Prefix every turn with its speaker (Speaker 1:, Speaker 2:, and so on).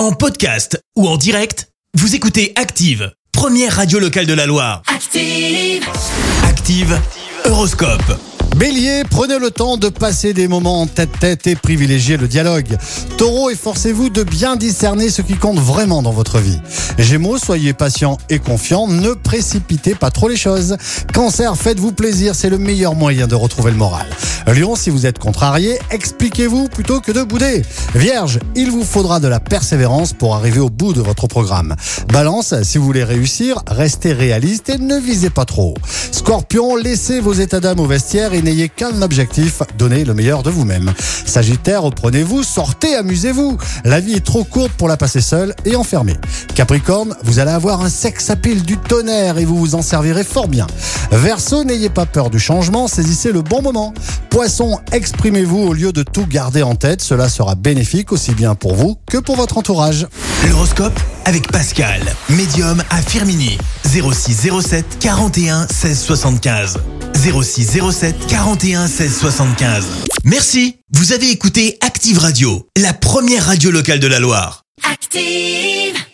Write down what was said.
Speaker 1: En podcast ou en direct, vous écoutez Active, première radio locale de la Loire.
Speaker 2: Active.
Speaker 1: Active, Horoscope.
Speaker 3: Bélier, prenez le temps de passer des moments en tête-tête et privilégiez le dialogue. Taureau, efforcez-vous de bien discerner ce qui compte vraiment dans votre vie. Gémeaux, soyez patient et confiant, ne précipitez pas trop les choses. Cancer, faites-vous plaisir, c'est le meilleur moyen de retrouver le moral. Lion, si vous êtes contrarié, expliquez-vous plutôt que de bouder. Vierge, il vous faudra de la persévérance pour arriver au bout de votre programme. Balance, si vous voulez réussir, restez réaliste et ne visez pas trop. Scorpion, laissez vos états d'âme au vestiaire et n'ayez qu'un objectif, donnez le meilleur de vous-même. Sagittaire, reprenez-vous, sortez, amusez-vous. La vie est trop courte pour la passer seule et enfermée. Capricorne, vous allez avoir un sex appeal du tonnerre et vous vous en servirez fort bien. Verseau, n'ayez pas peur du changement, saisissez le bon moment. Poisson, exprimez-vous au lieu de tout garder en tête, cela sera bénéfique aussi bien pour vous que pour votre entourage.
Speaker 1: L'horoscope avec Pascal, médium à Firmini. 06 07 41 16 75. 06 07 41 16 75. Merci, vous avez écouté Active Radio, la première radio locale de la Loire.
Speaker 2: Active.